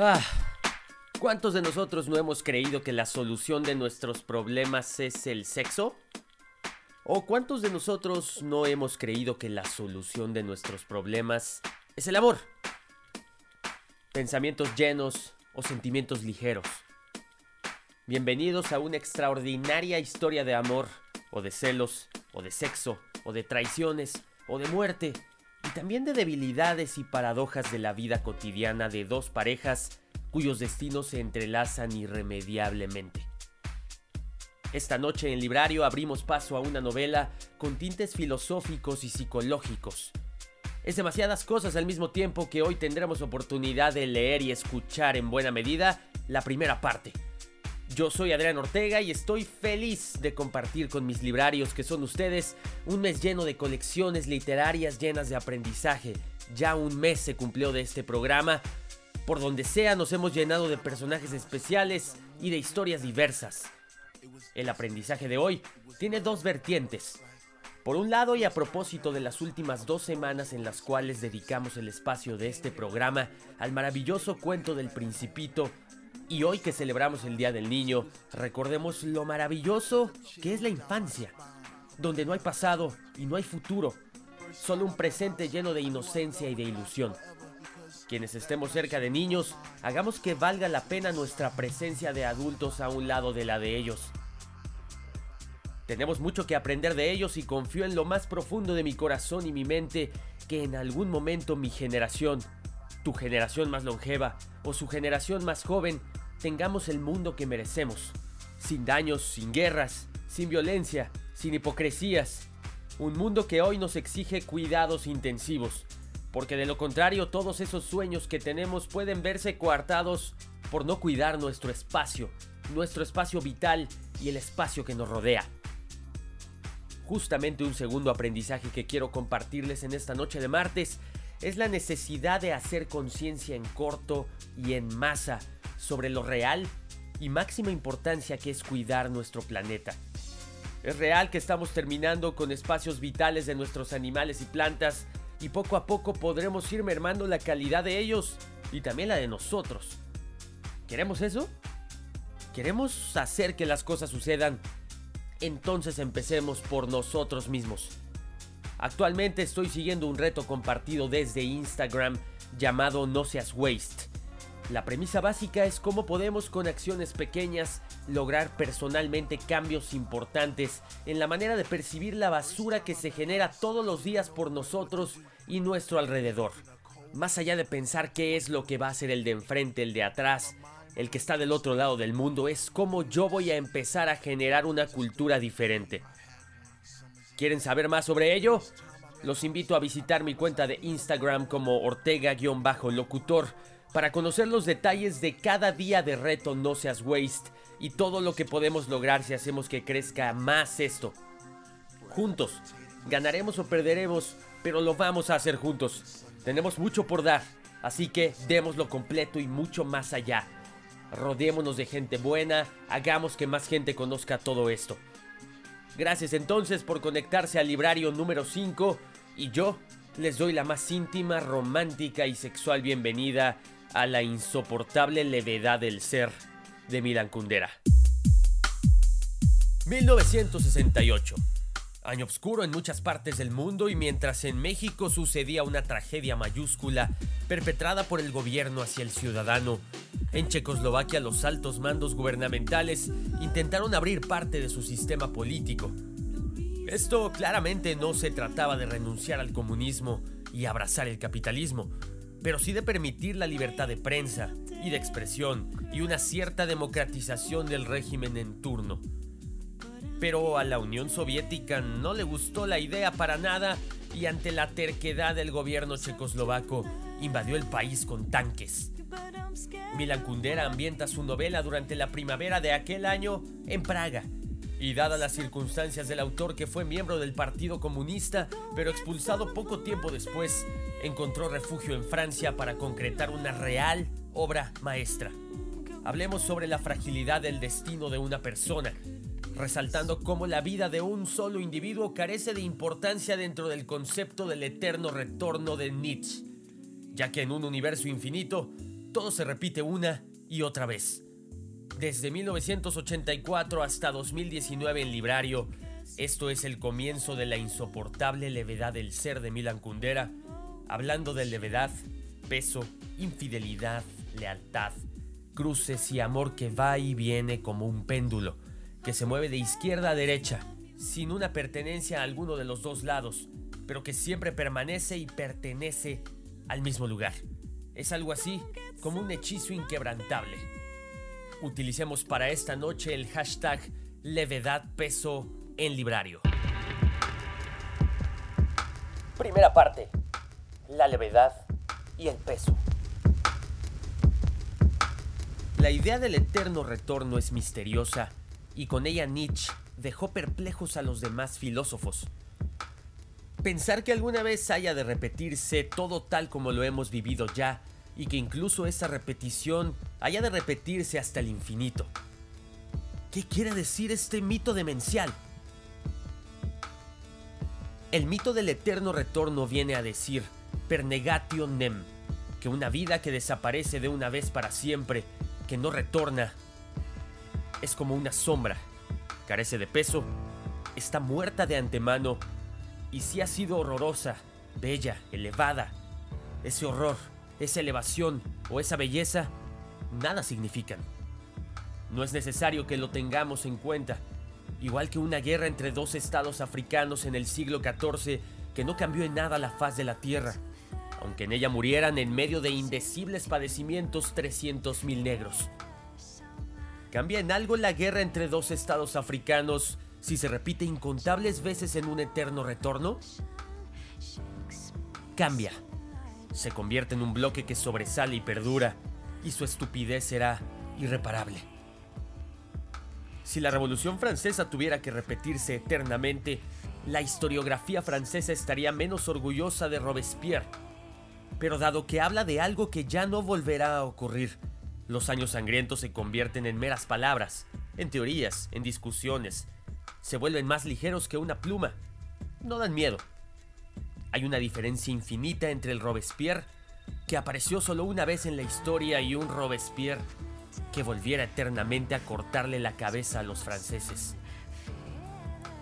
Ah, ¿cuántos de nosotros no hemos creído que la solución de nuestros problemas es el sexo? ¿O cuántos de nosotros no hemos creído que la solución de nuestros problemas es el amor? Pensamientos llenos o sentimientos ligeros. Bienvenidos a una extraordinaria historia de amor, o de celos, o de sexo, o de traiciones, o de muerte, también de debilidades y paradojas de la vida cotidiana de dos parejas cuyos destinos se entrelazan irremediablemente. Esta noche en Librario abrimos paso a una novela con tintes filosóficos y psicológicos. Es demasiadas cosas al mismo tiempo que hoy tendremos oportunidad de leer y escuchar en buena medida la primera parte. Yo soy Adrián Ortega y estoy feliz de compartir con mis librarios, que son ustedes, un mes lleno de colecciones literarias llenas de aprendizaje. Ya un mes se cumplió de este programa. Por donde sea nos hemos llenado de personajes especiales y de historias diversas. El aprendizaje de hoy tiene dos vertientes. Por un lado, y a propósito de las últimas dos semanas en las cuales dedicamos el espacio de este programa al maravilloso cuento del principito, y hoy que celebramos el Día del Niño, recordemos lo maravilloso que es la infancia, donde no hay pasado y no hay futuro, solo un presente lleno de inocencia y de ilusión. Quienes estemos cerca de niños, hagamos que valga la pena nuestra presencia de adultos a un lado de la de ellos. Tenemos mucho que aprender de ellos y confío en lo más profundo de mi corazón y mi mente que en algún momento mi generación, tu generación más longeva o su generación más joven, tengamos el mundo que merecemos. Sin daños, sin guerras, sin violencia, sin hipocresías. Un mundo que hoy nos exige cuidados intensivos. Porque de lo contrario todos esos sueños que tenemos pueden verse coartados por no cuidar nuestro espacio, nuestro espacio vital y el espacio que nos rodea. Justamente un segundo aprendizaje que quiero compartirles en esta noche de martes es la necesidad de hacer conciencia en corto y en masa sobre lo real y máxima importancia que es cuidar nuestro planeta. Es real que estamos terminando con espacios vitales de nuestros animales y plantas y poco a poco podremos ir mermando la calidad de ellos y también la de nosotros. ¿Queremos eso? ¿Queremos hacer que las cosas sucedan? Entonces empecemos por nosotros mismos. Actualmente estoy siguiendo un reto compartido desde Instagram llamado No Seas Waste. La premisa básica es cómo podemos con acciones pequeñas lograr personalmente cambios importantes en la manera de percibir la basura que se genera todos los días por nosotros y nuestro alrededor. Más allá de pensar qué es lo que va a ser el de enfrente, el de atrás, el que está del otro lado del mundo, es cómo yo voy a empezar a generar una cultura diferente. ¿Quieren saber más sobre ello? Los invito a visitar mi cuenta de Instagram como Ortega-locutor para conocer los detalles de cada día de reto No Seas Waste y todo lo que podemos lograr si hacemos que crezca más esto. Juntos, ganaremos o perderemos, pero lo vamos a hacer juntos. Tenemos mucho por dar Así que démoslo completo y mucho más allá. Rodémonos de gente buena, hagamos que más gente conozca todo esto. Gracias entonces por conectarse al librario número 5 y yo les doy la más íntima, romántica y sexual bienvenida a la insoportable levedad del ser de Milan Kundera. 1968. Año oscuro en muchas partes del mundo y mientras en México sucedía una tragedia mayúscula perpetrada por el gobierno hacia el ciudadano, en Checoslovaquia los altos mandos gubernamentales intentaron abrir parte de su sistema político. Esto claramente no se trataba de renunciar al comunismo y abrazar el capitalismo, pero sí de permitir la libertad de prensa y de expresión y una cierta democratización del régimen en turno. Pero a la Unión Soviética no le gustó la idea para nada y ante la terquedad del gobierno checoslovaco invadió el país con tanques. Milan Kundera ambienta su novela durante la primavera de aquel año en Praga. Y dadas las circunstancias del autor que fue miembro del Partido Comunista, pero expulsado poco tiempo después, encontró refugio en Francia para concretar una real obra maestra. Hablemos sobre la fragilidad del destino de una persona, resaltando cómo la vida de un solo individuo carece de importancia dentro del concepto del eterno retorno de Nietzsche, ya que en un universo infinito todo se repite una y otra vez. Desde 1984 hasta 2019 en Librario, esto es el comienzo de la insoportable levedad del ser de Milan Kundera, hablando de levedad, peso, infidelidad, lealtad, cruces y amor que va y viene como un péndulo que se mueve de izquierda a derecha, sin una pertenencia a alguno de los dos lados, pero que siempre permanece y pertenece al mismo lugar. Es algo así como un hechizo inquebrantable. Utilicemos para esta noche el hashtag levedad peso en librario. Primera parte. La levedad y el peso. La idea del eterno retorno es misteriosa y con ella Nietzsche dejó perplejos a los demás filósofos. Pensar que alguna vez haya de repetirse todo tal como lo hemos vivido ya y que incluso esa repetición haya de repetirse hasta el infinito. ¿Qué quiere decir este mito demencial? El mito del eterno retorno viene a decir pernegatio nem, que una vida que desaparece de una vez para siempre, que no retorna, es como una sombra. Carece de peso, está muerta de antemano y si ha sido horrorosa, bella, elevada, ese horror, esa elevación o esa belleza, nada significan. No es necesario que lo tengamos en cuenta, igual que una guerra entre dos estados africanos en el siglo XIV que no cambió en nada la faz de la tierra, aunque en ella murieran en medio de indecibles padecimientos 300.000 negros. ¿Cambia en algo la guerra entre dos estados africanos si se repite incontables veces en un eterno retorno? Cambia. Se convierte en un bloque que sobresale y perdura, y su estupidez será irreparable. Si la Revolución Francesa tuviera que repetirse eternamente, la historiografía francesa estaría menos orgullosa de Robespierre. Pero dado que habla de algo que ya no volverá a ocurrir, los años sangrientos se convierten en meras palabras, en teorías, en discusiones. Se vuelven más ligeros que una pluma. No dan miedo. Hay una diferencia infinita entre el Robespierre, que apareció solo una vez en la historia, y un Robespierre que volviera eternamente a cortarle la cabeza a los franceses.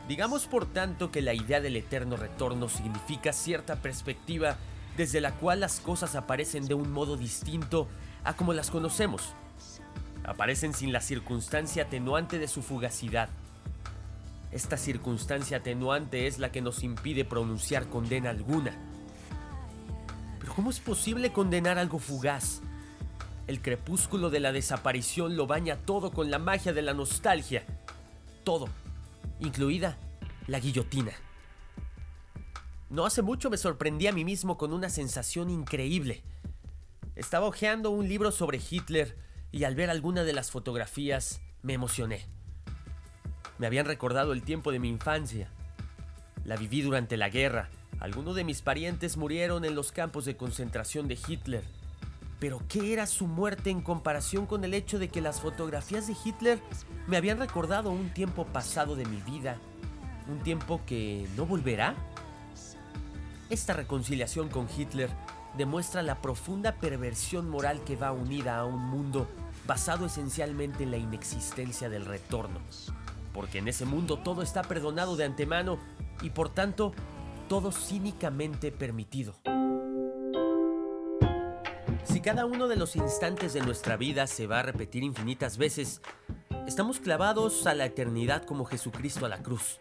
Digamos por tanto que la idea del eterno retorno significa cierta perspectiva desde la cual las cosas aparecen de un modo distinto a como las conocemos. Aparecen sin la circunstancia atenuante de su fugacidad. Esta circunstancia atenuante es la que nos impide pronunciar condena alguna. Pero ¿cómo es posible condenar algo fugaz? El crepúsculo de la desaparición lo baña todo con la magia de la nostalgia. Todo, incluida la guillotina. No hace mucho me sorprendí a mí mismo con una sensación increíble. Estaba hojeando un libro sobre Hitler y al ver alguna de las fotografías me emocioné. Me habían recordado el tiempo de mi infancia. La viví durante la guerra. Algunos de mis parientes murieron en los campos de concentración de Hitler Pero ¿qué era su muerte en comparación con el hecho de que las fotografías de Hitler me habían recordado un tiempo pasado de mi vida? ¿Un tiempo que no volverá? Esta reconciliación con Hitler demuestra la profunda perversión moral que va unida a un mundo basado esencialmente en la inexistencia del retorno. Porque en ese mundo todo está perdonado de antemano y por tanto todo cínicamente permitido. Si cada uno de los instantes de nuestra vida se va a repetir infinitas veces, estamos clavados a la eternidad como Jesucristo a la cruz.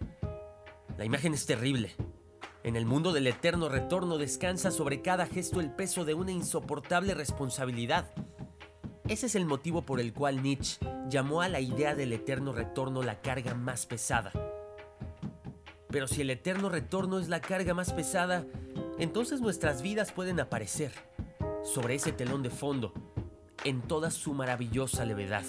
La imagen es terrible. En el mundo del eterno retorno descansa sobre cada gesto el peso de una insoportable responsabilidad. Ese es el motivo por el cual Nietzsche llamó a la idea del eterno retorno la carga más pesada. Pero si el eterno retorno es la carga más pesada, entonces nuestras vidas pueden aparecer sobre ese telón de fondo, en toda su maravillosa levedad.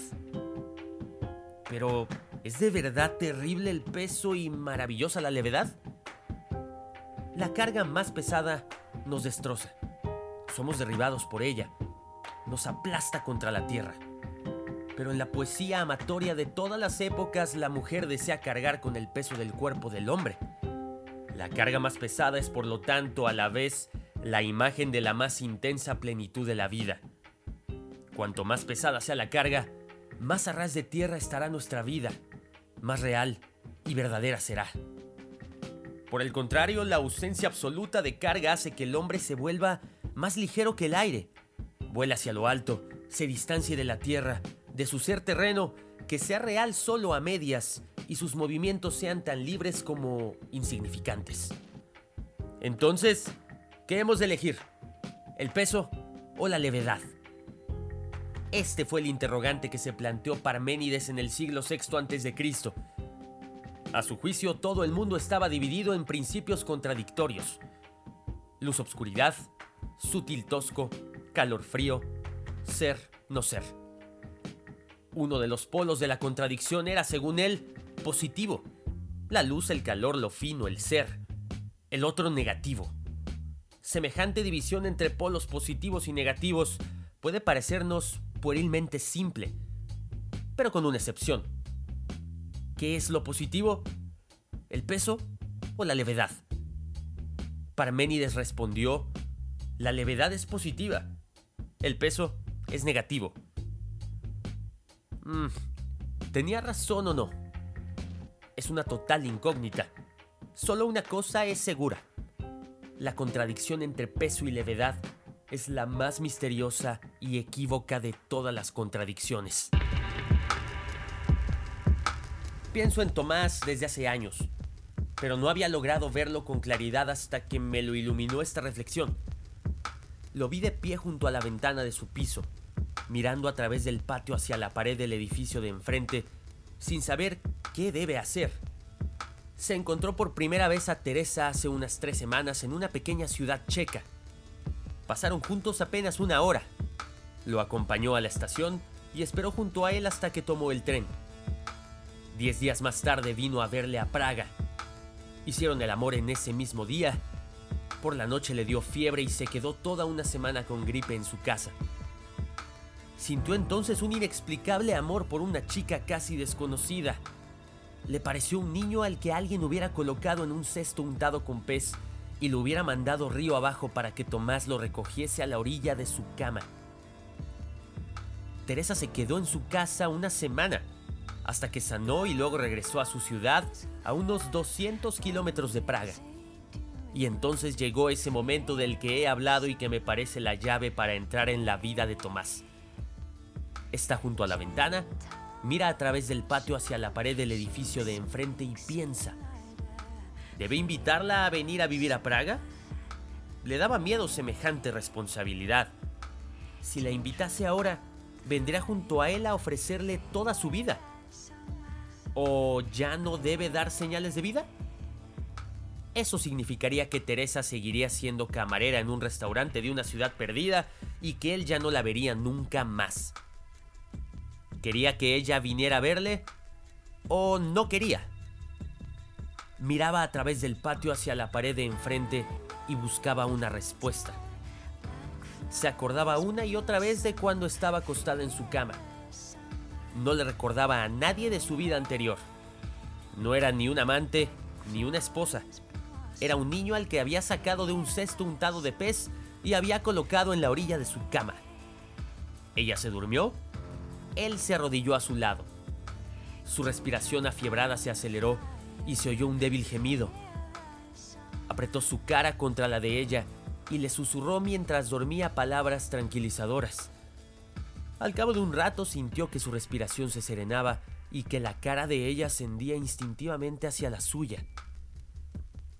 Pero, ¿es de verdad terrible el peso y maravillosa la levedad? La carga más pesada nos destroza. Somos derribados por ella. Nos aplasta contra la tierra. Pero en la poesía amatoria de todas las épocas, la mujer desea cargar con el peso del cuerpo del hombre. La carga más pesada es por lo tanto a la vez la imagen de la más intensa plenitud de la vida. Cuanto más pesada sea la carga, más a ras de tierra estará nuestra vida, más real y verdadera será. Por el contrario, la ausencia absoluta de carga hace que el hombre se vuelva más ligero que el aire. Vuela hacia lo alto, se distancie de la tierra, de su ser terreno, que sea real solo a medias y sus movimientos sean tan libres como insignificantes. Entonces, ¿Qué hemos de elegir? ¿El peso o la levedad? Este fue el interrogante que se planteó Parménides en el siglo VI a.C. A su juicio, todo el mundo estaba dividido en principios contradictorios. Luz-obscuridad, sutil-tosco, calor-frío, ser-no ser. Uno de los polos de la contradicción era, según él, positivo. La luz, el calor, lo fino, el ser. El otro negativo, semejante división entre polos positivos y negativos puede parecernos puerilmente simple, pero con una excepción. ¿Qué es lo positivo? ¿El peso o la levedad? Parménides respondió, la levedad es positiva, el peso es negativo. Mm, ¿Tenía razón o no? Es una total incógnita. Solo una cosa es segura. La contradicción entre peso y levedad es la más misteriosa y equívoca de todas las contradicciones. Pienso en Tomás desde hace años, pero no había logrado verlo con claridad hasta que me lo iluminó esta reflexión. Lo vi de pie junto a la ventana de su piso, mirando a través del patio hacia la pared del edificio de enfrente, sin saber qué debe hacer se encontró por primera vez a Teresa hace unas tres semanas en una pequeña ciudad checa. Pasaron juntos apenas una hora. Lo acompañó a la estación y esperó junto a él hasta que tomó el tren. Diez días más tarde vino a verle a Praga. Hicieron el amor en ese mismo día. Por la noche le dio fiebre y se quedó toda una semana con gripe en su casa. Sintió entonces un inexplicable amor por una chica casi desconocida le pareció un niño al que alguien hubiera colocado en un cesto untado con pez y lo hubiera mandado río abajo para que Tomás lo recogiese a la orilla de su cama. Teresa se quedó en su casa una semana, hasta que sanó y luego regresó a su ciudad a unos 200 kilómetros de Praga. Y entonces llegó ese momento del que he hablado y que me parece la llave para entrar en la vida de Tomás. Está junto a la ventana Mira a través del patio hacia la pared del edificio de enfrente y piensa. ¿Debe invitarla a venir a vivir a Praga? Le daba miedo semejante responsabilidad. Si la invitase ahora, vendría junto a él a ofrecerle toda su vida. ¿O ya no debe dar señales de vida? Eso significaría que Teresa seguiría siendo camarera en un restaurante de una ciudad perdida y que él ya no la vería nunca más. ¿Quería que ella viniera a verle? ¿O no quería? Miraba a través del patio hacia la pared de enfrente y buscaba una respuesta. se acordaba una y otra vez de cuando estaba acostada en su cama. No le recordaba a nadie de su vida anterior. No era ni un amante ni una esposa. Era un niño al que había sacado de un cesto untado de pez y había colocado en la orilla de su cama. Ella se durmió, él se arrodilló a su lado. Su respiración afiebrada se aceleró y se oyó un débil gemido. Apretó su cara contra la de ella y le susurró mientras dormía palabras tranquilizadoras. Al cabo de un rato sintió que su respiración se serenaba y que la cara de ella ascendía instintivamente hacia la suya.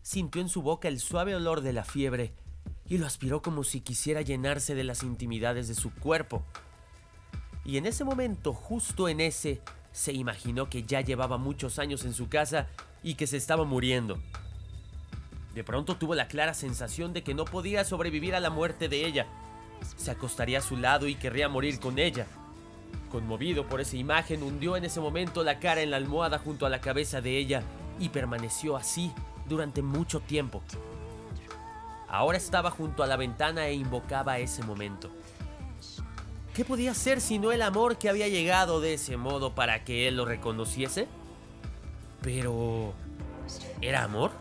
Sintió en su boca el suave olor de la fiebre y lo aspiró como si quisiera llenarse de las intimidades de su cuerpo. Y en ese momento, justo en ese, se imaginó que ya llevaba muchos años en su casa y que se estaba muriendo. De pronto tuvo la clara sensación de que no podía sobrevivir a la muerte de ella. Se acostaría a su lado y querría morir con ella. Conmovido por esa imagen, hundió en ese momento la cara en la almohada junto a la cabeza de ella y permaneció así durante mucho tiempo. Ahora estaba junto a la ventana e invocaba ese momento. ¿Qué podía ser sino el amor que había llegado de ese modo para que él lo reconociese? Pero... ¿Era amor?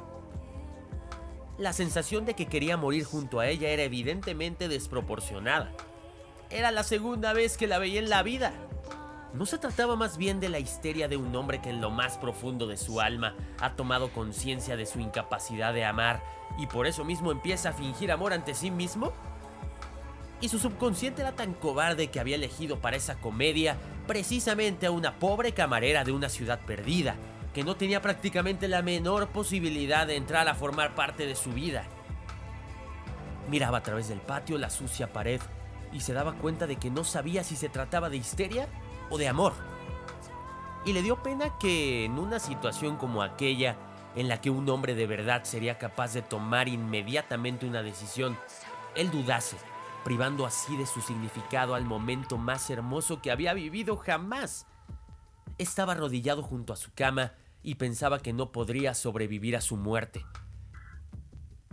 La sensación de que quería morir junto a ella era evidentemente desproporcionada. Era la segunda vez que la veía en la vida. ¿No se trataba más bien de la histeria de un hombre que en lo más profundo de su alma ha tomado conciencia de su incapacidad de amar y por eso mismo empieza a fingir amor ante sí mismo? Y su subconsciente era tan cobarde que había elegido para esa comedia precisamente a una pobre camarera de una ciudad perdida, que no tenía prácticamente la menor posibilidad de entrar a formar parte de su vida. Miraba a través del patio la sucia pared y se daba cuenta de que no sabía si se trataba de histeria o de amor. Y le dio pena que en una situación como aquella, en la que un hombre de verdad sería capaz de tomar inmediatamente una decisión, él dudase, privando así de su significado al momento más hermoso que había vivido jamás. Estaba arrodillado junto a su cama y pensaba que no podría sobrevivir a su muerte.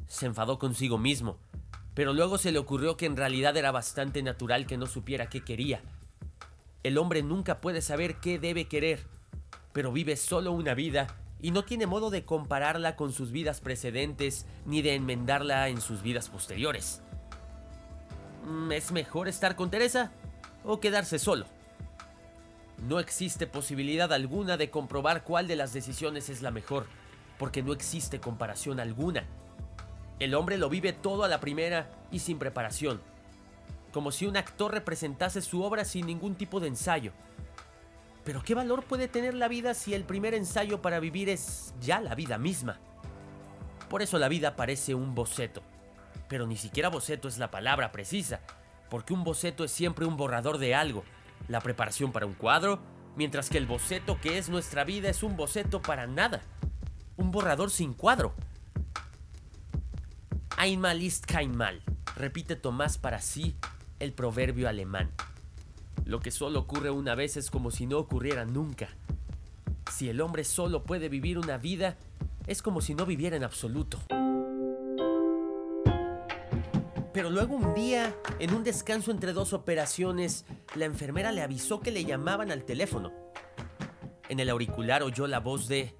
Se enfadó consigo mismo, pero luego se le ocurrió que en realidad era bastante natural que no supiera qué quería. El hombre nunca puede saber qué debe querer, pero vive solo una vida y no tiene modo de compararla con sus vidas precedentes ni de enmendarla en sus vidas posteriores. Mm, ¿Es mejor estar con Teresa o quedarse solo? No existe posibilidad alguna de comprobar cuál de las decisiones es la mejor, porque no existe comparación alguna. El hombre lo vive todo a la primera y sin preparación, como si un actor representase su obra sin ningún tipo de ensayo. Pero ¿qué valor puede tener la vida si el primer ensayo para vivir es ya la vida misma? Por eso la vida parece un boceto, pero ni siquiera boceto es la palabra precisa, porque un boceto es siempre un borrador de algo, la preparación para un cuadro, mientras que el boceto que es nuestra vida es un boceto para nada, un borrador sin cuadro. Einmal ist kein mal, repite Tomás para sí el proverbio alemán. Lo que solo ocurre una vez es como si no ocurriera nunca. Si el hombre solo puede vivir una vida, es como si no viviera en absoluto. Pero luego un día, en un descanso entre dos operaciones, la enfermera le avisó que le llamaban al teléfono. En el auricular oyó la voz de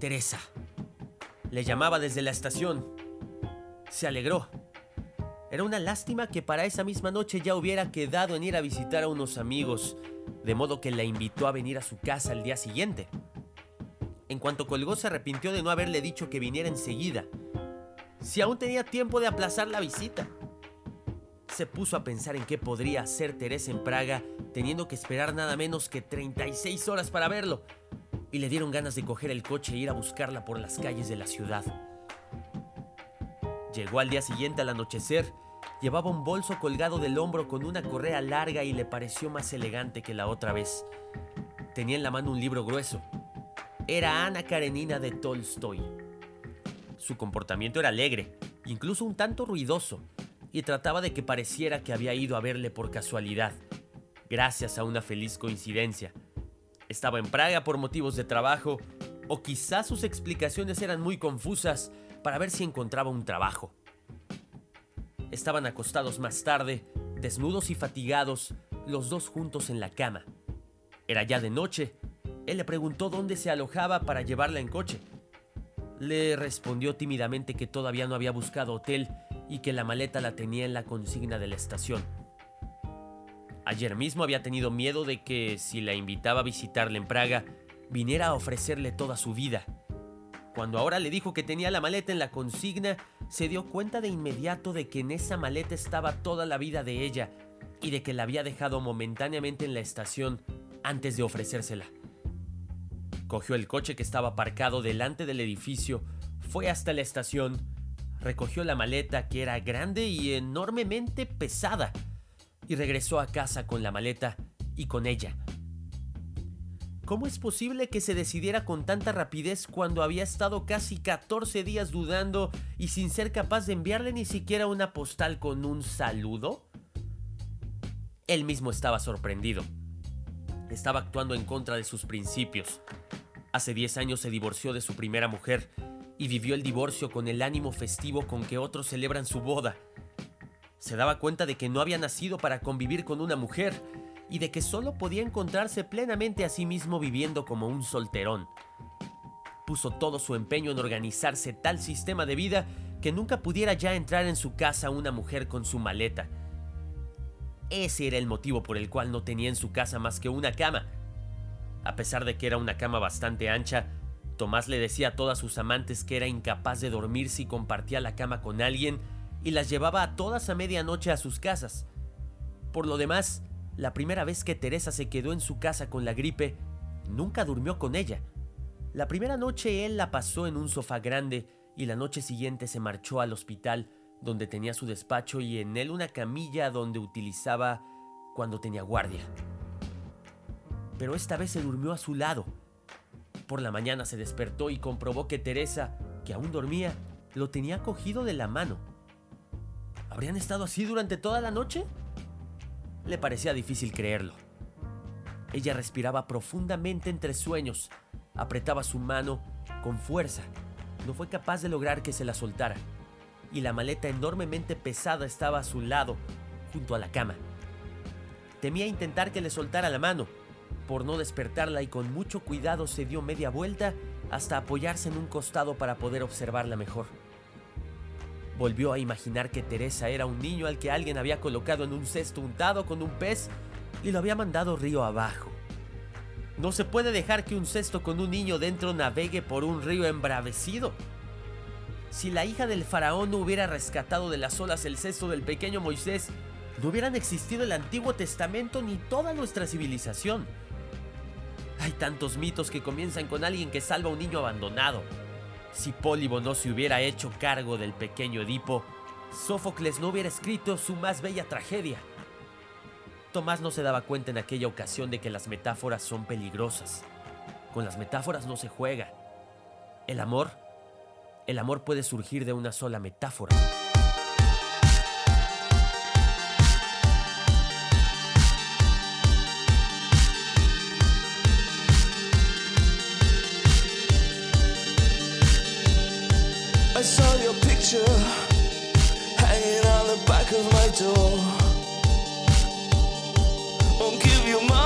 Teresa. Le llamaba desde la estación. Se alegró. Era una lástima que para esa misma noche ya hubiera quedado en ir a visitar a unos amigos, de modo que la invitó a venir a su casa al día siguiente. En cuanto colgó se arrepintió de no haberle dicho que viniera enseguida, si aún tenía tiempo de aplazar la visita se puso a pensar en qué podría hacer Teresa en Praga teniendo que esperar nada menos que 36 horas para verlo. Y le dieron ganas de coger el coche e ir a buscarla por las calles de la ciudad. Llegó al día siguiente al anochecer. Llevaba un bolso colgado del hombro con una correa larga y le pareció más elegante que la otra vez. Tenía en la mano un libro grueso. Era Ana Karenina de Tolstoy. Su comportamiento era alegre, incluso un tanto ruidoso, y trataba de que pareciera que había ido a verle por casualidad, gracias a una feliz coincidencia. Estaba en Praga por motivos de trabajo, o quizás sus explicaciones eran muy confusas para ver si encontraba un trabajo. estaban acostados más tarde, desnudos y fatigados, los dos juntos en la cama. Era ya de noche. Él le preguntó dónde se alojaba para llevarla en coche. Le respondió tímidamente que todavía no había buscado hotel y que la maleta la tenía en la consigna de la estación. Ayer mismo había tenido miedo de que, si la invitaba a visitarle en Praga, viniera a ofrecerle toda su vida. Cuando ahora le dijo que tenía la maleta en la consigna, se dio cuenta de inmediato de que en esa maleta estaba toda la vida de ella y de que la había dejado momentáneamente en la estación antes de ofrecérsela. Cogió el coche que estaba aparcado delante del edificio, fue hasta la estación, recogió la maleta que era grande y enormemente pesada, y regresó a casa con la maleta y con ella. ¿Cómo es posible que se decidiera con tanta rapidez cuando había estado casi 14 días dudando y sin ser capaz de enviarle ni siquiera una postal con un saludo? Él mismo estaba sorprendido. Estaba actuando en contra de sus principios. Hace 10 años se divorció de su primera mujer y vivió el divorcio con el ánimo festivo con que otros celebran su boda. Se daba cuenta de que no había nacido para convivir con una mujer y de que solo podía encontrarse plenamente a sí mismo viviendo como un solterón. Puso todo su empeño en organizarse tal sistema de vida que nunca pudiera ya entrar en su casa una mujer con su maleta. Ese era el motivo por el cual no tenía en su casa más que una cama. A pesar de que era una cama bastante ancha, Tomás le decía a todas sus amantes que era incapaz de dormir si compartía la cama con alguien y las llevaba a todas a medianoche a sus casas. Por lo demás, la primera vez que Teresa se quedó en su casa con la gripe, nunca durmió con ella. La primera noche él la pasó en un sofá grande y la noche siguiente se marchó al hospital donde tenía su despacho y en él una camilla donde utilizaba cuando tenía guardia. Pero esta vez se durmió a su lado. Por la mañana se despertó y comprobó que Teresa, que aún dormía, lo tenía cogido de la mano. ¿Habrían estado así durante toda la noche? Le parecía difícil creerlo. Ella respiraba profundamente entre sueños, apretaba su mano con fuerza. No fue capaz de lograr que se la soltara. Y la maleta enormemente pesada estaba a su lado, junto a la cama. Temía intentar que le soltara la mano, por no despertarla y con mucho cuidado se dio media vuelta hasta apoyarse en un costado para poder observarla mejor. Volvió a imaginar que Teresa era un niño al que alguien había colocado en un cesto untado con un pez y lo había mandado río abajo. No se puede dejar que un cesto con un niño dentro navegue por un río embravecido. Si la hija del faraón no hubiera rescatado de las olas el cesto del pequeño Moisés, no hubieran existido el Antiguo Testamento ni toda nuestra civilización. Hay tantos mitos que comienzan con alguien que salva a un niño abandonado, si Pólibo no se hubiera hecho cargo del pequeño Edipo, Sófocles no hubiera escrito su más bella tragedia. Tomás no se daba cuenta en aquella ocasión de que las metáforas son peligrosas. Con las metáforas no se juega. El amor, el amor puede surgir de una sola metáfora. Back of my door. Won't give you my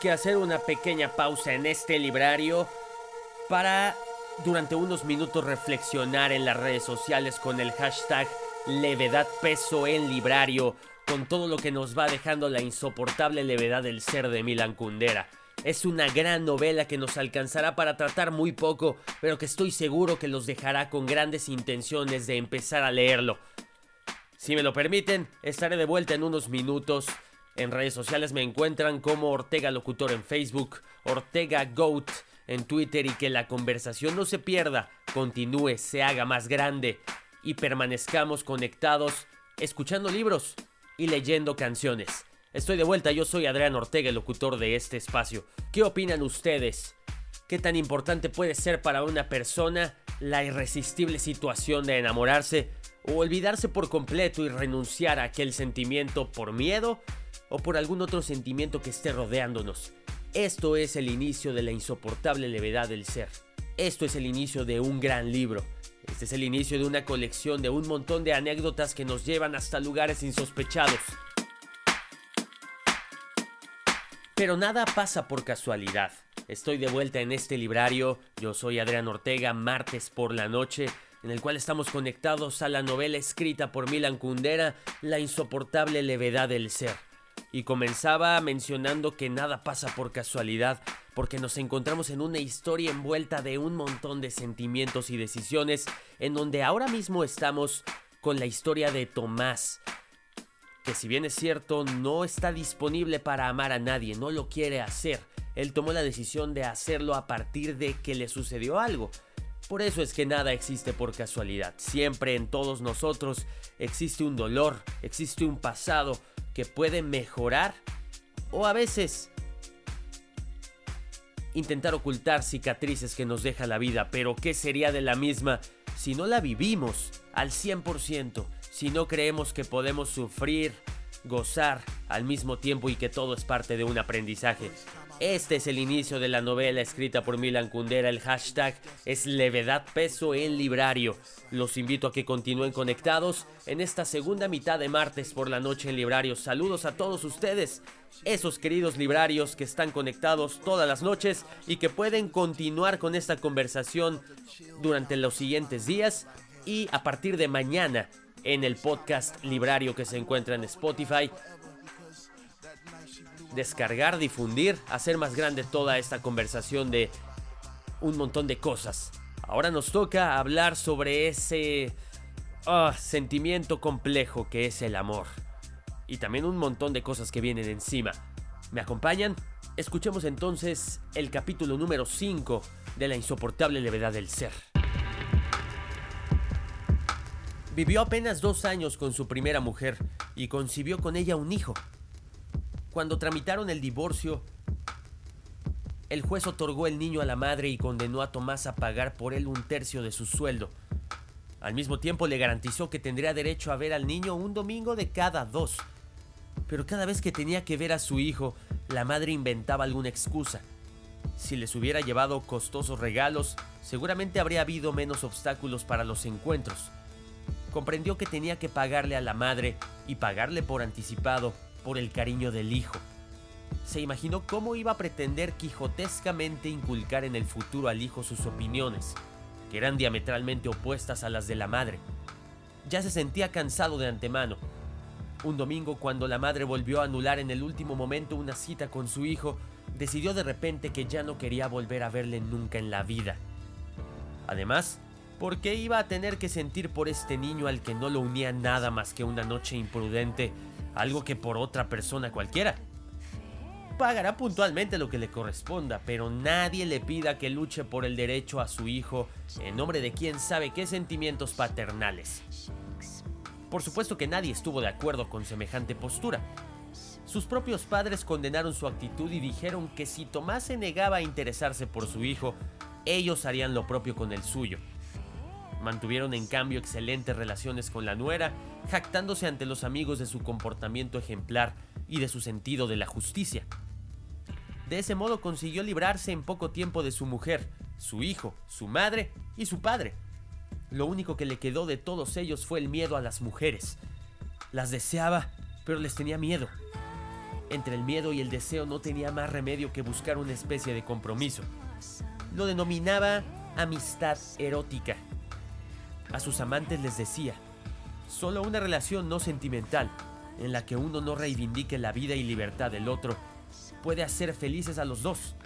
que hacer una pequeña pausa en este librario para durante unos minutos reflexionar en las redes sociales con el hashtag levedad peso en librario, con todo lo que nos va dejando la insoportable levedad del ser de Milan Kundera. Es una gran novela que nos alcanzará para tratar muy poco, pero que estoy seguro que los dejará con grandes intenciones de empezar a leerlo. Si me lo permiten, estaré de vuelta en unos minutos. En redes sociales me encuentran como Ortega Locutor en Facebook, Ortega Goat en Twitter y que la conversación no se pierda, continúe, se haga más grande y permanezcamos conectados escuchando libros y leyendo canciones. Estoy de vuelta, yo soy Adrián Ortega, el locutor de este espacio. ¿Qué opinan ustedes? ¿Qué tan importante puede ser para una persona la irresistible situación de enamorarse o olvidarse por completo y renunciar a aquel sentimiento por miedo o por algún otro sentimiento que esté rodeándonos? Esto es el inicio de la insoportable levedad del ser. Esto es el inicio de un gran libro. Este es el inicio de una colección de un montón de anécdotas que nos llevan hasta lugares insospechados. Pero nada pasa por casualidad. Estoy de vuelta en este librario, yo soy Adrián Ortega, martes por la noche, en el cual estamos conectados a la novela escrita por Milan Kundera, La insoportable levedad del ser. Y comenzaba mencionando que nada pasa por casualidad, porque nos encontramos en una historia envuelta de un montón de sentimientos y decisiones, en donde ahora mismo estamos con la historia de Tomás, que si bien es cierto no está disponible para amar a nadie, no lo quiere hacer. Él tomó la decisión de hacerlo a partir de que le sucedió algo. Por eso es que nada existe por casualidad. Siempre en todos nosotros existe un dolor, existe un pasado que puede mejorar o a veces intentar ocultar cicatrices que nos deja la vida. Pero ¿qué sería de la misma si no la vivimos al 100%? si no creemos que podemos sufrir, gozar al mismo tiempo y que todo es parte de un aprendizaje. Este es el inicio de la novela escrita por Milan Kundera. El hashtag es levedad peso en librario. Los invito a que continúen conectados en esta segunda mitad de martes por la noche en librario. Saludos a todos ustedes, esos queridos librarios que están conectados todas las noches y que pueden continuar con esta conversación durante los siguientes días y a partir de mañana en el podcast librario que se encuentra en Spotify. Descargar, difundir, hacer más grande toda esta conversación de un montón de cosas. Ahora nos toca hablar sobre ese ah, sentimiento complejo que es el amor. Y también un montón de cosas que vienen encima. ¿Me acompañan? Escuchemos entonces el capítulo número 5 de la insoportable levedad del ser. Vivió apenas dos años con su primera mujer y concibió con ella un hijo. Cuando tramitaron el divorcio, el juez otorgó el niño a la madre y condenó a Tomás a pagar por él un tercio de su sueldo. Al mismo tiempo le garantizó que tendría derecho a ver al niño un domingo de cada dos. Pero cada vez que tenía que ver a su hijo, la madre inventaba alguna excusa. Si les hubiera llevado costosos regalos, seguramente habría habido menos obstáculos para los encuentros comprendió que tenía que pagarle a la madre y pagarle por anticipado por el cariño del hijo. Se imaginó cómo iba a pretender quijotescamente inculcar en el futuro al hijo sus opiniones, que eran diametralmente opuestas a las de la madre. Ya se sentía cansado de antemano. Un domingo, cuando la madre volvió a anular en el último momento una cita con su hijo, decidió de repente que ya no quería volver a verle nunca en la vida. Además, ¿Por qué iba a tener que sentir por este niño al que no lo unía nada más que una noche imprudente, algo que por otra persona cualquiera? Pagará puntualmente lo que le corresponda, pero nadie le pida que luche por el derecho a su hijo en nombre de quién sabe qué sentimientos paternales. Por supuesto que nadie estuvo de acuerdo con semejante postura. Sus propios padres condenaron su actitud y dijeron que si Tomás se negaba a interesarse por su hijo, ellos harían lo propio con el suyo. Mantuvieron en cambio excelentes relaciones con la nuera, jactándose ante los amigos de su comportamiento ejemplar y de su sentido de la justicia. De ese modo consiguió librarse en poco tiempo de su mujer, su hijo, su madre y su padre. Lo único que le quedó de todos ellos fue el miedo a las mujeres. Las deseaba, pero les tenía miedo. Entre el miedo y el deseo no tenía más remedio que buscar una especie de compromiso. Lo denominaba amistad erótica. A sus amantes les decía, solo una relación no sentimental, en la que uno no reivindique la vida y libertad del otro, puede hacer felices a los dos.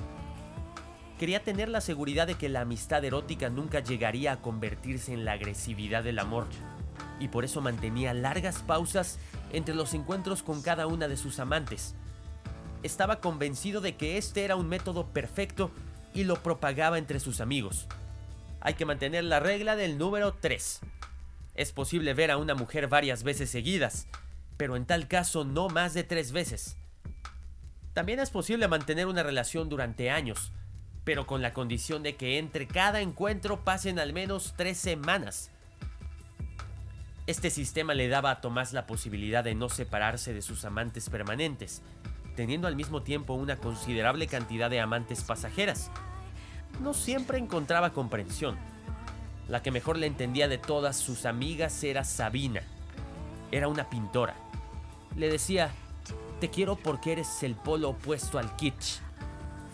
Quería tener la seguridad de que la amistad erótica nunca llegaría a convertirse en la agresividad del amor, y por eso mantenía largas pausas entre los encuentros con cada una de sus amantes. Estaba convencido de que este era un método perfecto y lo propagaba entre sus amigos. Hay que mantener la regla del número 3. Es posible ver a una mujer varias veces seguidas, pero en tal caso no más de tres veces. También es posible mantener una relación durante años, pero con la condición de que entre cada encuentro pasen al menos tres semanas. Este sistema le daba a Tomás la posibilidad de no separarse de sus amantes permanentes, teniendo al mismo tiempo una considerable cantidad de amantes pasajeras. No siempre encontraba comprensión. La que mejor le entendía de todas sus amigas era Sabina. Era una pintora. Le decía, te quiero porque eres el polo opuesto al kitsch.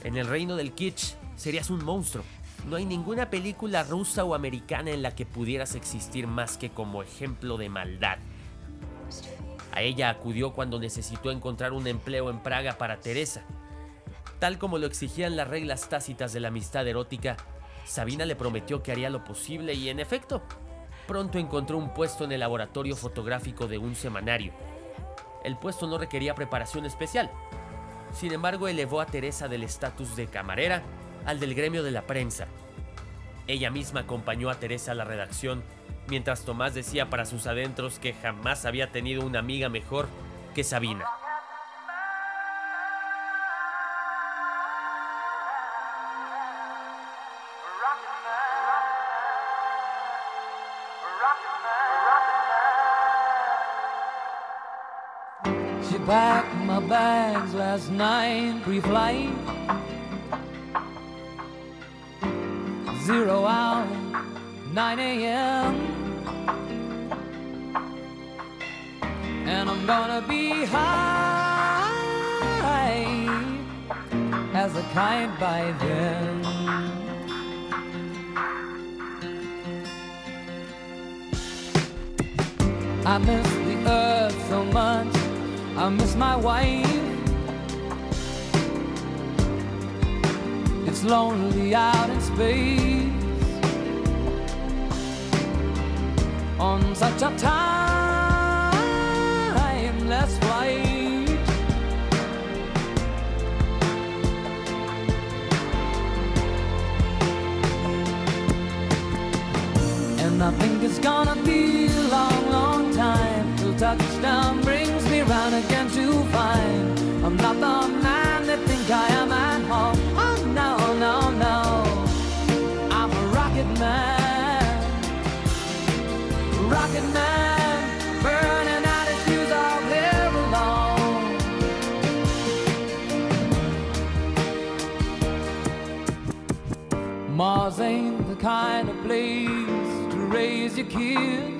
En el reino del kitsch serías un monstruo. No hay ninguna película rusa o americana en la que pudieras existir más que como ejemplo de maldad. A ella acudió cuando necesitó encontrar un empleo en Praga para Teresa. Tal como lo exigían las reglas tácitas de la amistad erótica, Sabina le prometió que haría lo posible y en efecto, pronto encontró un puesto en el laboratorio fotográfico de un semanario. El puesto no requería preparación especial. Sin embargo, elevó a Teresa del estatus de camarera al del gremio de la prensa. Ella misma acompañó a Teresa a la redacción, mientras Tomás decía para sus adentros que jamás había tenido una amiga mejor que Sabina. Packed my bags last night, pre-flight. Zero hour, 9 a.m. And I'm gonna be high as a kite by then. I miss the earth so much. I miss my wife. It's lonely out in space on such a timeless flight. And I think it's gonna be a long, long time till touchdown brings me round again to find I'm not the man they think I am at home. Oh no, no, no, I'm a rocket man, rocket man, burning out his fuse all here alone. Mars ain't the kind of place to raise your kids.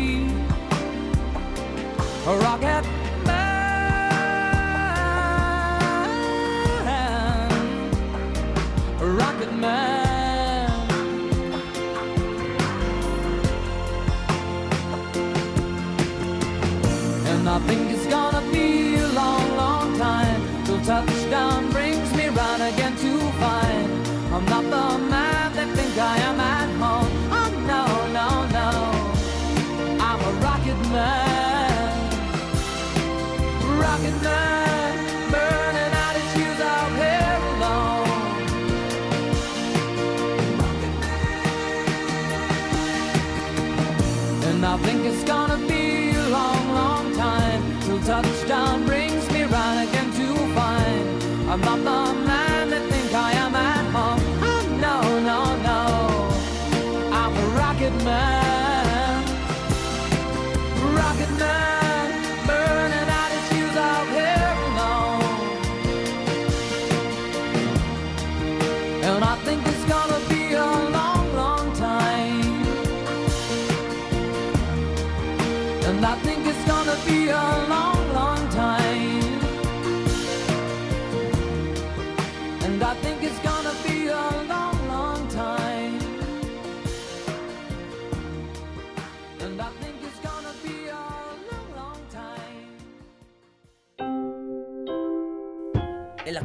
A rocket man, a rocket man. And I think it's gonna be a long, long time till touchdown brings me round again to find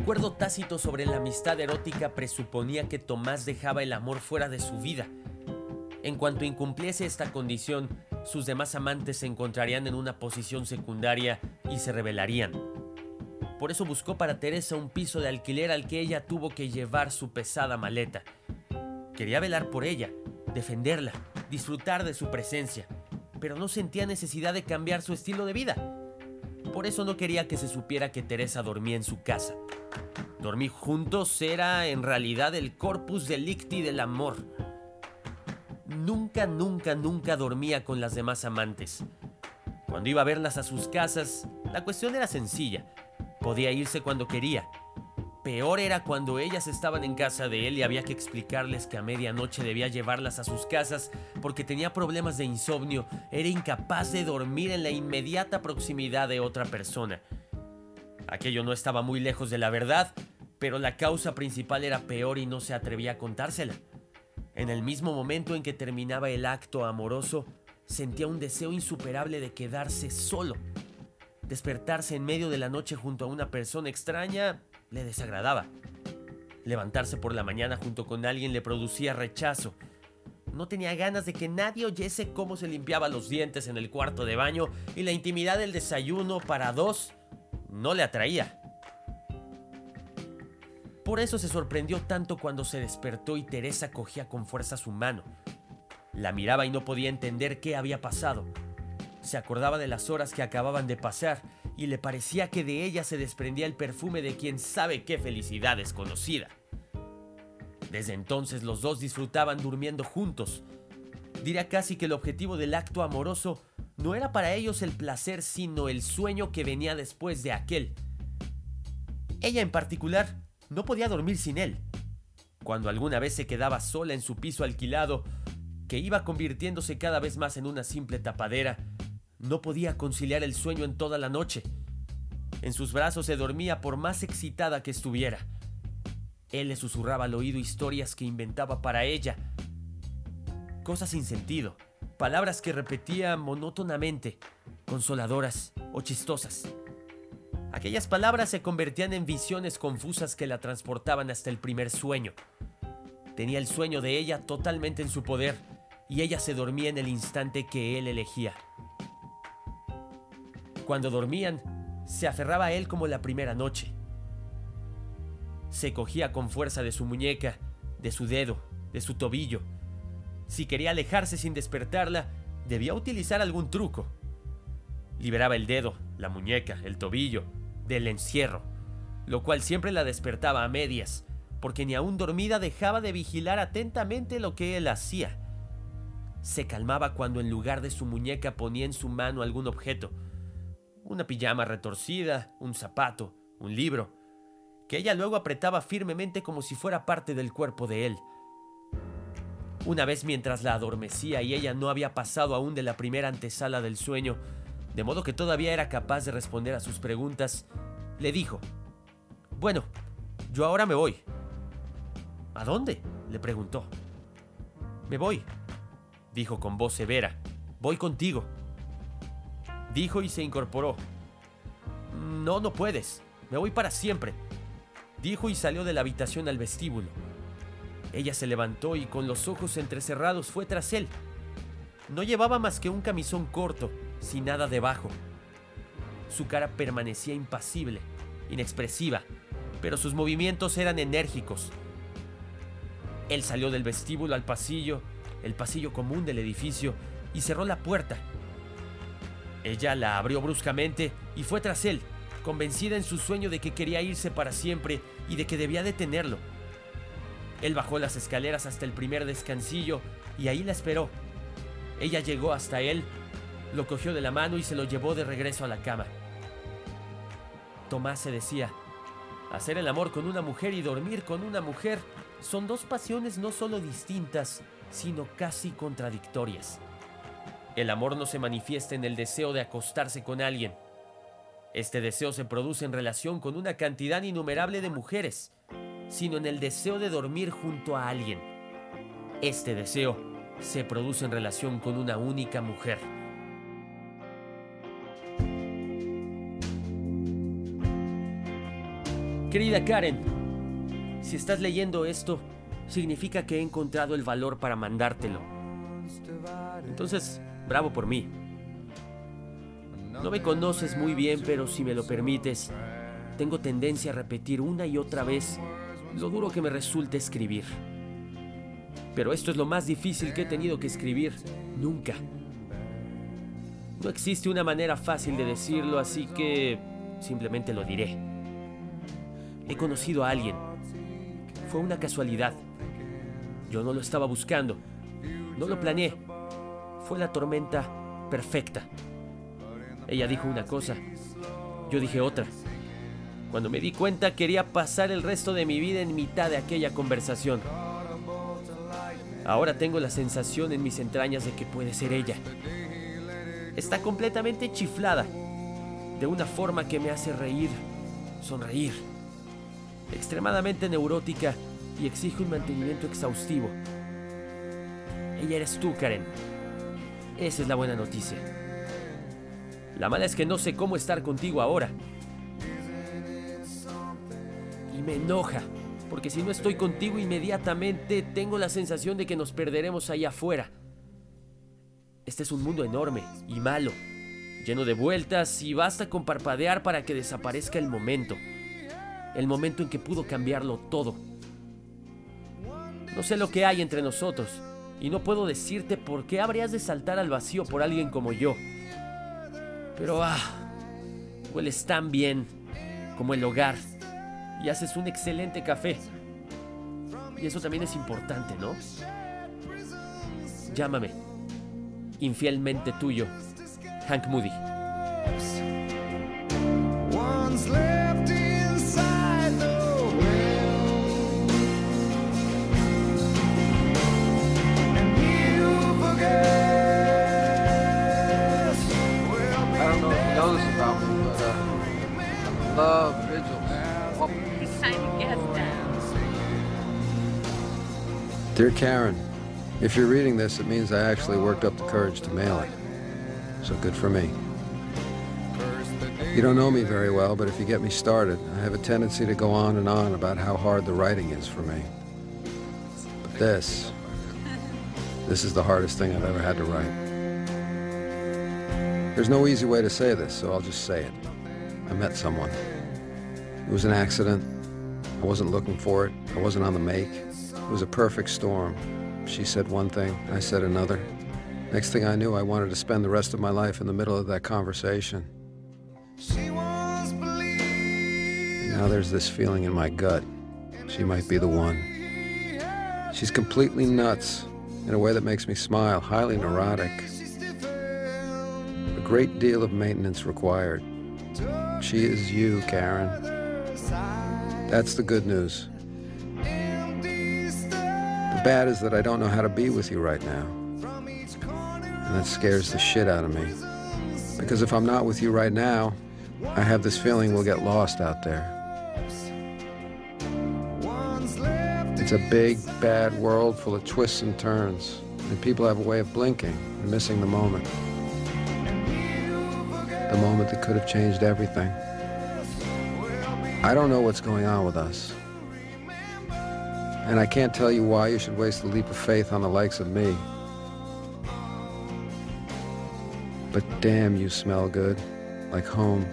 acuerdo tácito sobre la amistad erótica presuponía que Tomás dejaba el amor fuera de su vida. En cuanto incumpliese esta condición, sus demás amantes se encontrarían en una posición secundaria y se rebelarían. Por eso buscó para Teresa un piso de alquiler al que ella tuvo que llevar su pesada maleta. Quería velar por ella, defenderla, disfrutar de su presencia, pero no sentía necesidad de cambiar su estilo de vida. Por eso no quería que se supiera que Teresa dormía en su casa. Dormir juntos era en realidad el corpus delicti del amor. Nunca, nunca, nunca dormía con las demás amantes. Cuando iba a verlas a sus casas, la cuestión era sencilla. Podía irse cuando quería. Peor era cuando ellas estaban en casa de él y había que explicarles que a medianoche debía llevarlas a sus casas porque tenía problemas de insomnio, era incapaz de dormir en la inmediata proximidad de otra persona. Aquello no estaba muy lejos de la verdad, pero la causa principal era peor y no se atrevía a contársela. En el mismo momento en que terminaba el acto amoroso, sentía un deseo insuperable de quedarse solo. Despertarse en medio de la noche junto a una persona extraña le desagradaba. Levantarse por la mañana junto con alguien le producía rechazo. No tenía ganas de que nadie oyese cómo se limpiaba los dientes en el cuarto de baño y la intimidad del desayuno para dos no le atraía. Por eso se sorprendió tanto cuando se despertó y Teresa cogía con fuerza su mano. La miraba y no podía entender qué había pasado. Se acordaba de las horas que acababan de pasar y le parecía que de ella se desprendía el perfume de quien sabe qué felicidad desconocida. Desde entonces los dos disfrutaban durmiendo juntos. Diría casi que el objetivo del acto amoroso no era para ellos el placer, sino el sueño que venía después de aquel. Ella en particular no podía dormir sin él. Cuando alguna vez se quedaba sola en su piso alquilado, que iba convirtiéndose cada vez más en una simple tapadera, no podía conciliar el sueño en toda la noche. En sus brazos se dormía por más excitada que estuviera. Él le susurraba al oído historias que inventaba para ella. Cosas sin sentido, palabras que repetía monótonamente, consoladoras o chistosas. Aquellas palabras se convertían en visiones confusas que la transportaban hasta el primer sueño. Tenía el sueño de ella totalmente en su poder y ella se dormía en el instante que él elegía. Cuando dormían, se aferraba a él como la primera noche. Se cogía con fuerza de su muñeca, de su dedo, de su tobillo. Si quería alejarse sin despertarla, debía utilizar algún truco. Liberaba el dedo, la muñeca, el tobillo, del encierro, lo cual siempre la despertaba a medias, porque ni aún dormida dejaba de vigilar atentamente lo que él hacía. Se calmaba cuando en lugar de su muñeca ponía en su mano algún objeto, una pijama retorcida, un zapato, un libro, que ella luego apretaba firmemente como si fuera parte del cuerpo de él. Una vez mientras la adormecía y ella no había pasado aún de la primera antesala del sueño, de modo que todavía era capaz de responder a sus preguntas, le dijo, Bueno, yo ahora me voy. ¿A dónde? le preguntó. Me voy, dijo con voz severa. Voy contigo. Dijo y se incorporó. No, no puedes. Me voy para siempre. Dijo y salió de la habitación al vestíbulo. Ella se levantó y con los ojos entrecerrados fue tras él. No llevaba más que un camisón corto, sin nada debajo. Su cara permanecía impasible, inexpresiva, pero sus movimientos eran enérgicos. Él salió del vestíbulo al pasillo, el pasillo común del edificio, y cerró la puerta. Ella la abrió bruscamente y fue tras él, convencida en su sueño de que quería irse para siempre y de que debía detenerlo. Él bajó las escaleras hasta el primer descansillo y ahí la esperó. Ella llegó hasta él, lo cogió de la mano y se lo llevó de regreso a la cama. Tomás se decía, hacer el amor con una mujer y dormir con una mujer son dos pasiones no solo distintas, sino casi contradictorias. El amor no se manifiesta en el deseo de acostarse con alguien. Este deseo se produce en relación con una cantidad innumerable de mujeres, sino en el deseo de dormir junto a alguien. Este deseo se produce en relación con una única mujer. Querida Karen, si estás leyendo esto, significa que he encontrado el valor para mandártelo. Entonces, bravo por mí. No me conoces muy bien, pero si me lo permites, tengo tendencia a repetir una y otra vez lo duro que me resulta escribir. Pero esto es lo más difícil que he tenido que escribir nunca. No existe una manera fácil de decirlo, así que simplemente lo diré. He conocido a alguien. Fue una casualidad. Yo no lo estaba buscando. No lo planeé. Fue la tormenta perfecta. Ella dijo una cosa. Yo dije otra. Cuando me di cuenta quería pasar el resto de mi vida en mitad de aquella conversación. Ahora tengo la sensación en mis entrañas de que puede ser ella. Está completamente chiflada, de una forma que me hace reír, sonreír. Extremadamente neurótica y exige un mantenimiento exhaustivo. Ella eres tú, Karen. Esa es la buena noticia. La mala es que no sé cómo estar contigo ahora me enoja, porque si no estoy contigo inmediatamente tengo la sensación de que nos perderemos allá afuera. Este es un mundo enorme y malo, lleno de vueltas y basta con parpadear para que desaparezca el momento, el momento en que pudo cambiarlo todo. No sé lo que hay entre nosotros y no puedo decirte por qué habrías de saltar al vacío por alguien como yo. Pero ah, hueles tan bien como el hogar y haces un excelente café. Y eso también es importante, ¿no? Llámame. Infielmente tuyo, Hank Moody. Dear Karen, if you're reading this, it means I actually worked up the courage to mail it. So good for me. You don't know me very well, but if you get me started, I have a tendency to go on and on about how hard the writing is for me. But this, this is the hardest thing I've ever had to write. There's no easy way to say this, so I'll just say it. I met someone. It was an accident. I wasn't looking for it. I wasn't on the make. It was a perfect storm. She said one thing, I said another. Next thing I knew, I wanted to spend the rest of my life in the middle of that conversation. now there's this feeling in my gut. She might be the one. She's completely nuts in a way that makes me smile, highly neurotic. A great deal of maintenance required. She is you, Karen. That's the good news The bad is that I don't know how to be with you right now. And that scares the shit out of me. Because if I'm not with you right now, I have this feeling we'll get lost out there. It's a big, bad world full of twists and turns, and people have a way of blinking and missing the moment. The moment that could have changed everything. I don't know what's going on with us. And I can't tell you why you should waste a leap of faith on the likes of me. But damn, you smell good, like home.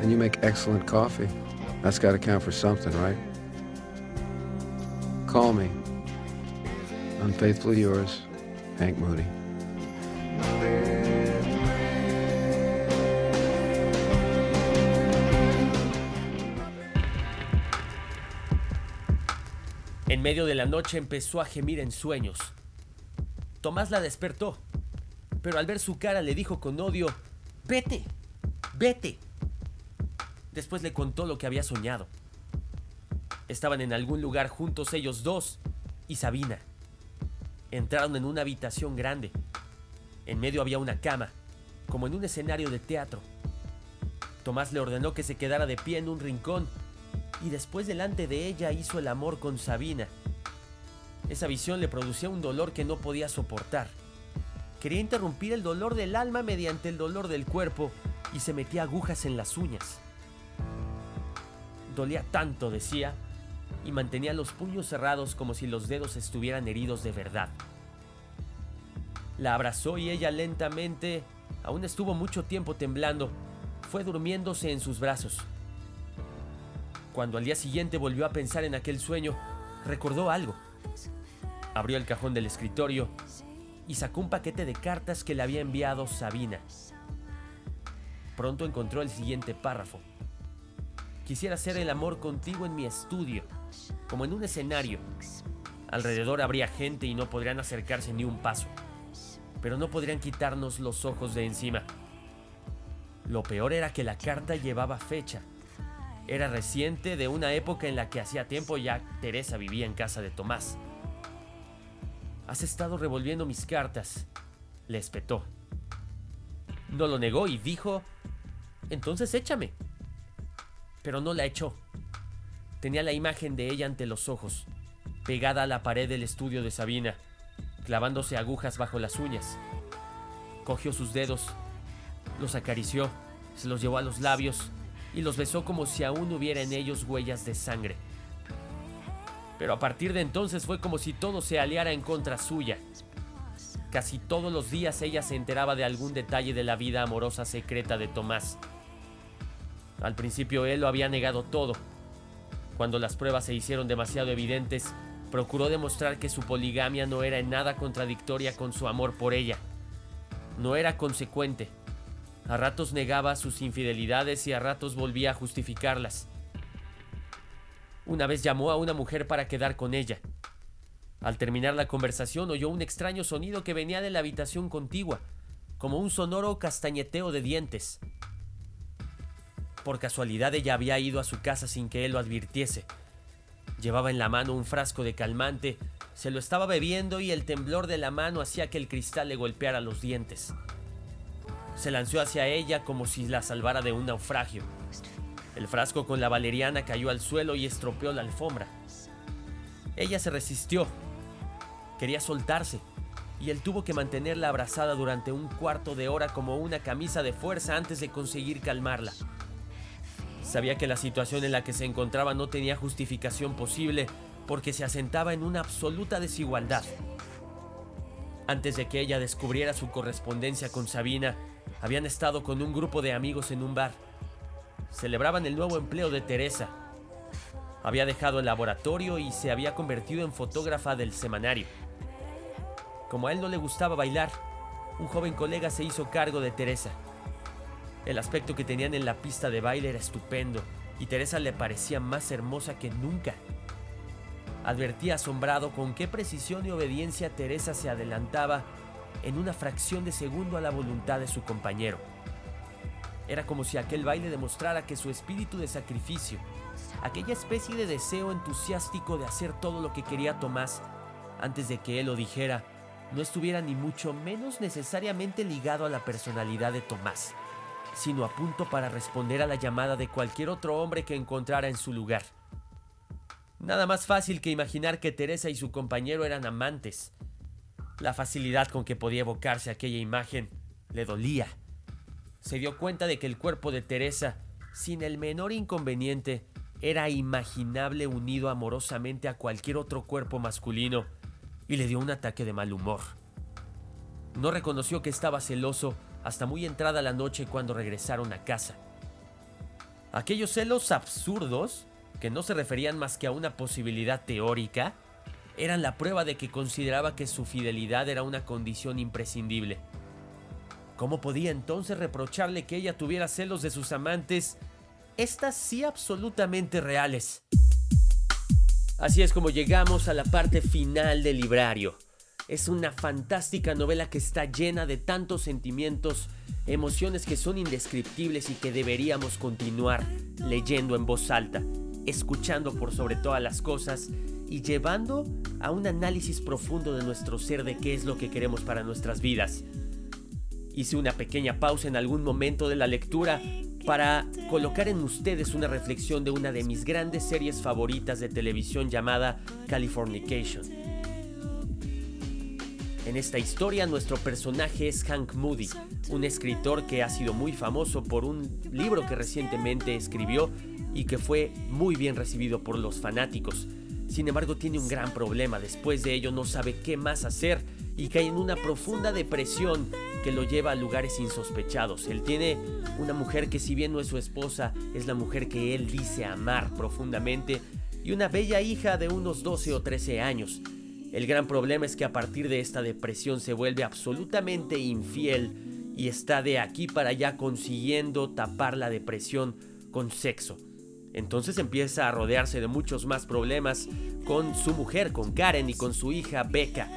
And you make excellent coffee. That's got to count for something, right? Call me. Unfaithfully yours, Hank Moody. Medio de la noche empezó a gemir en sueños. Tomás la despertó, pero al ver su cara le dijo con odio, vete, vete. Después le contó lo que había soñado. Estaban en algún lugar juntos ellos dos y Sabina. Entraron en una habitación grande. En medio había una cama, como en un escenario de teatro. Tomás le ordenó que se quedara de pie en un rincón y después delante de ella hizo el amor con Sabina. Esa visión le producía un dolor que no podía soportar. Quería interrumpir el dolor del alma mediante el dolor del cuerpo y se metía agujas en las uñas. Dolía tanto, decía, y mantenía los puños cerrados como si los dedos estuvieran heridos de verdad. La abrazó y ella lentamente, aún estuvo mucho tiempo temblando, fue durmiéndose en sus brazos. Cuando al día siguiente volvió a pensar en aquel sueño, recordó algo. Abrió el cajón del escritorio y sacó un paquete de cartas que le había enviado Sabina. Pronto encontró el siguiente párrafo. Quisiera hacer el amor contigo en mi estudio, como en un escenario. Alrededor habría gente y no podrían acercarse ni un paso, pero no podrían quitarnos los ojos de encima. Lo peor era que la carta llevaba fecha. Era reciente de una época en la que hacía tiempo ya Teresa vivía en casa de Tomás. Has estado revolviendo mis cartas, le espetó. No lo negó y dijo, entonces échame. Pero no la echó. Tenía la imagen de ella ante los ojos, pegada a la pared del estudio de Sabina, clavándose agujas bajo las uñas. Cogió sus dedos, los acarició, se los llevó a los labios y los besó como si aún hubiera en ellos huellas de sangre. Pero a partir de entonces fue como si todo se aliara en contra suya. Casi todos los días ella se enteraba de algún detalle de la vida amorosa secreta de Tomás. Al principio él lo había negado todo, cuando las pruebas se hicieron demasiado evidentes, procuró demostrar que su poligamia no era en nada contradictoria con su amor por ella. No era consecuente. A ratos negaba sus infidelidades y a ratos volvía a justificarlas. Una vez llamó a una mujer para quedar con ella. Al terminar la conversación oyó un extraño sonido que venía de la habitación contigua, como un sonoro castañeteo de dientes. Por casualidad ella había ido a su casa sin que él lo advirtiese. Llevaba en la mano un frasco de calmante, se lo estaba bebiendo y el temblor de la mano hacía que el cristal le golpeara los dientes. Se lanzó hacia ella como si la salvara de un naufragio. El frasco con la valeriana cayó al suelo y estropeó la alfombra. Ella se resistió. Quería soltarse, y él tuvo que mantenerla abrazada durante un cuarto de hora como una camisa de fuerza antes de conseguir calmarla. Sabía que la situación en la que se encontraba no tenía justificación posible porque se asentaba en una absoluta desigualdad. Antes de que ella descubriera su correspondencia con Sabina, habían estado con un grupo de amigos en un bar. Celebraban el nuevo empleo de Teresa. Había dejado el laboratorio y se había convertido en fotógrafa del semanario. Como a él no le gustaba bailar, un joven colega se hizo cargo de Teresa. El aspecto que tenían en la pista de baile era estupendo y Teresa le parecía más hermosa que nunca. Advertía asombrado con qué precisión y obediencia Teresa se adelantaba en una fracción de segundo a la voluntad de su compañero. Era como si aquel baile demostrara que su espíritu de sacrificio, aquella especie de deseo entusiástico de hacer todo lo que quería Tomás antes de que él lo dijera, no estuviera ni mucho menos necesariamente ligado a la personalidad de Tomás sino a punto para responder a la llamada de cualquier otro hombre que encontrara en su lugar. Nada más fácil que imaginar que Teresa y su compañero eran amantes. La facilidad con que podía evocarse aquella imagen le dolía. Se dio cuenta de que el cuerpo de Teresa, sin el menor inconveniente, era imaginable unido amorosamente a cualquier otro cuerpo masculino y le dio un ataque de mal humor. No reconoció que estaba celoso hasta muy entrada la noche cuando regresaron a casa. Aquellos celos absurdos, que no se referían más que a una posibilidad teórica, eran la prueba de que consideraba que su fidelidad era una condición imprescindible. ¿Cómo podía entonces reprocharle que ella tuviera celos de sus amantes, estas sí absolutamente reales? Así es como llegamos a la parte final del librario. Es una fantástica novela que está llena de tantos sentimientos, emociones que son indescriptibles y que deberíamos continuar leyendo en voz alta, escuchando por sobre todas las cosas y llevando a un análisis profundo de nuestro ser de qué es lo que queremos para nuestras vidas. Hice una pequeña pausa en algún momento de la lectura para colocar en ustedes una reflexión de una de mis grandes series favoritas de televisión llamada Californication. En esta historia nuestro personaje es Hank Moody, un escritor que ha sido muy famoso por un libro que recientemente escribió y que fue muy bien recibido por los fanáticos. Sin embargo tiene un gran problema, después de ello no sabe qué más hacer y cae en una profunda depresión que lo lleva a lugares insospechados. Él tiene una mujer que si bien no es su esposa, es la mujer que él dice amar profundamente y una bella hija de unos 12 o 13 años. El gran problema es que a partir de esta depresión se vuelve absolutamente infiel y está de aquí para allá consiguiendo tapar la depresión con sexo. Entonces empieza a rodearse de muchos más problemas con su mujer, con Karen y con su hija Becca.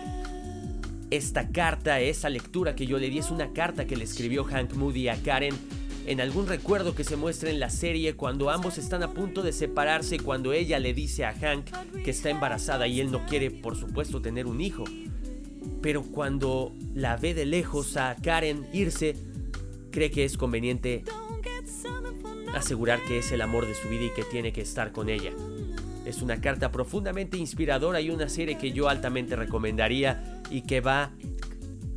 Esta carta, esa lectura que yo le di es una carta que le escribió Hank Moody a Karen en algún recuerdo que se muestra en la serie cuando ambos están a punto de separarse cuando ella le dice a Hank que está embarazada y él no quiere por supuesto tener un hijo. Pero cuando la ve de lejos a Karen irse, cree que es conveniente asegurar que es el amor de su vida y que tiene que estar con ella. Es una carta profundamente inspiradora y una serie que yo altamente recomendaría y que va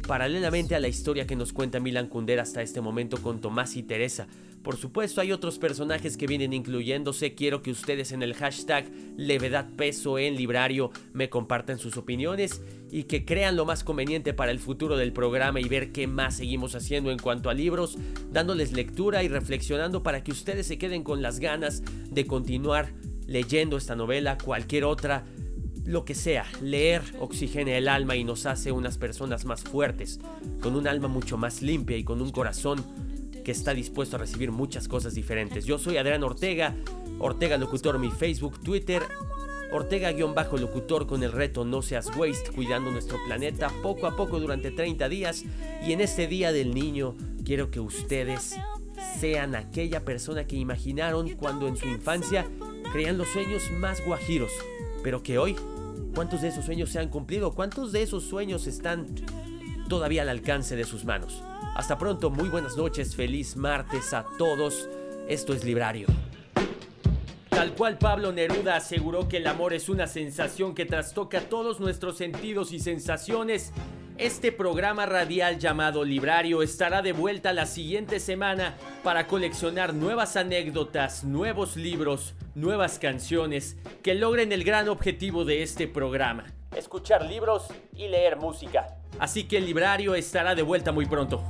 paralelamente a la historia que nos cuenta Milan Kundera hasta este momento con Tomás y Teresa. Por supuesto hay otros personajes que vienen incluyéndose, quiero que ustedes en el hashtag levedad peso en librario me compartan sus opiniones y que crean lo más conveniente para el futuro del programa y ver qué más seguimos haciendo en cuanto a libros, dándoles lectura y reflexionando para que ustedes se queden con las ganas de continuar leyendo esta novela, cualquier otra, lo que sea, leer oxigena el alma y nos hace unas personas más fuertes, con un alma mucho más limpia y con un corazón que está dispuesto a recibir muchas cosas diferentes. Yo soy Adrián Ortega, Ortega Locutor, mi Facebook, Twitter, Ortega-locutor con el reto No seas waste, cuidando nuestro planeta poco a poco durante 30 días. Y en este Día del Niño quiero que ustedes sean aquella persona que imaginaron cuando en su infancia creían los sueños más guajiros, pero que hoy, ¿cuántos de esos sueños se han cumplido? ¿Cuántos de esos sueños están todavía al alcance de sus manos? Hasta pronto, muy buenas noches, feliz martes a todos. Esto es Librario. Tal cual Pablo Neruda aseguró que el amor es una sensación que trastoca todos nuestros sentidos y sensaciones, este programa radial llamado Librario estará de vuelta la siguiente semana para coleccionar nuevas anécdotas, nuevos libros, nuevas canciones que logren el gran objetivo de este programa. Escuchar libros y leer música. Así que el librario estará de vuelta muy pronto.